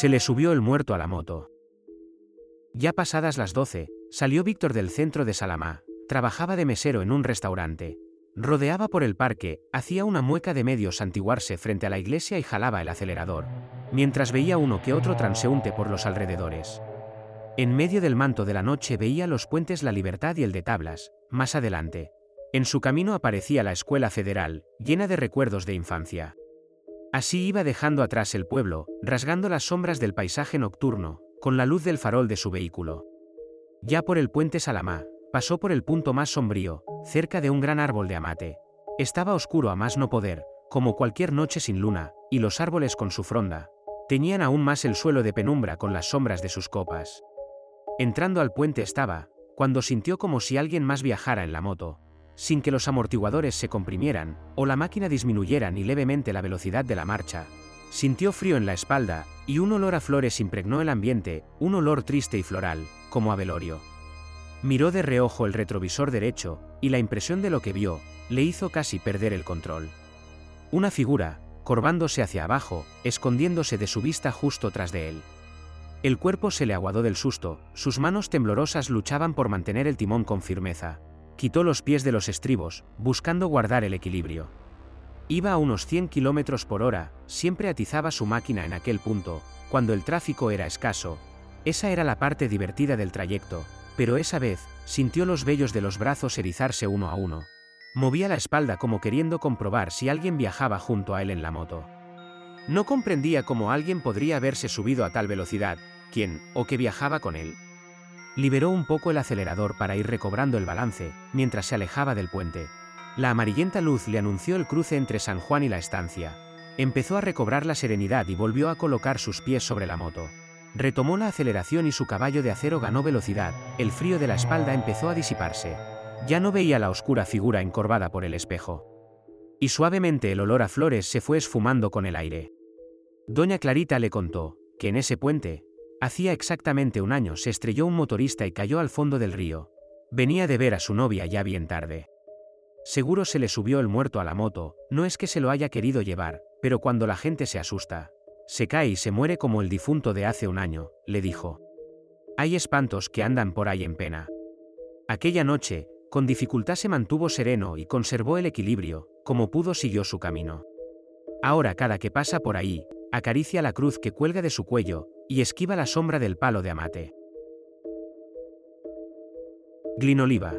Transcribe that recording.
Se le subió el muerto a la moto. Ya pasadas las doce, salió Víctor del centro de Salamá, trabajaba de mesero en un restaurante. Rodeaba por el parque, hacía una mueca de medio santiguarse frente a la iglesia y jalaba el acelerador, mientras veía uno que otro transeúnte por los alrededores. En medio del manto de la noche veía los puentes La Libertad y el de Tablas, más adelante. En su camino aparecía la escuela federal, llena de recuerdos de infancia. Así iba dejando atrás el pueblo, rasgando las sombras del paisaje nocturno, con la luz del farol de su vehículo. Ya por el puente Salamá, pasó por el punto más sombrío, cerca de un gran árbol de amate. Estaba oscuro a más no poder, como cualquier noche sin luna, y los árboles con su fronda, teñían aún más el suelo de penumbra con las sombras de sus copas. Entrando al puente estaba, cuando sintió como si alguien más viajara en la moto, sin que los amortiguadores se comprimieran, o la máquina disminuyera ni levemente la velocidad de la marcha. Sintió frío en la espalda, y un olor a flores impregnó el ambiente, un olor triste y floral, como a velorio. Miró de reojo el retrovisor derecho, y la impresión de lo que vio, le hizo casi perder el control. Una figura, corvándose hacia abajo, escondiéndose de su vista justo tras de él. El cuerpo se le aguadó del susto, sus manos temblorosas luchaban por mantener el timón con firmeza quitó los pies de los estribos, buscando guardar el equilibrio. Iba a unos 100 km por hora, siempre atizaba su máquina en aquel punto, cuando el tráfico era escaso. Esa era la parte divertida del trayecto, pero esa vez, sintió los vellos de los brazos erizarse uno a uno. Movía la espalda como queriendo comprobar si alguien viajaba junto a él en la moto. No comprendía cómo alguien podría haberse subido a tal velocidad, quién, o que viajaba con él. Liberó un poco el acelerador para ir recobrando el balance, mientras se alejaba del puente. La amarillenta luz le anunció el cruce entre San Juan y la estancia. Empezó a recobrar la serenidad y volvió a colocar sus pies sobre la moto. Retomó la aceleración y su caballo de acero ganó velocidad, el frío de la espalda empezó a disiparse. Ya no veía la oscura figura encorvada por el espejo. Y suavemente el olor a flores se fue esfumando con el aire. Doña Clarita le contó, que en ese puente, Hacía exactamente un año se estrelló un motorista y cayó al fondo del río. Venía de ver a su novia ya bien tarde. Seguro se le subió el muerto a la moto, no es que se lo haya querido llevar, pero cuando la gente se asusta, se cae y se muere como el difunto de hace un año, le dijo. Hay espantos que andan por ahí en pena. Aquella noche, con dificultad se mantuvo sereno y conservó el equilibrio, como pudo siguió su camino. Ahora cada que pasa por ahí, acaricia la cruz que cuelga de su cuello, y esquiva la sombra del palo de amate. Glinoliva.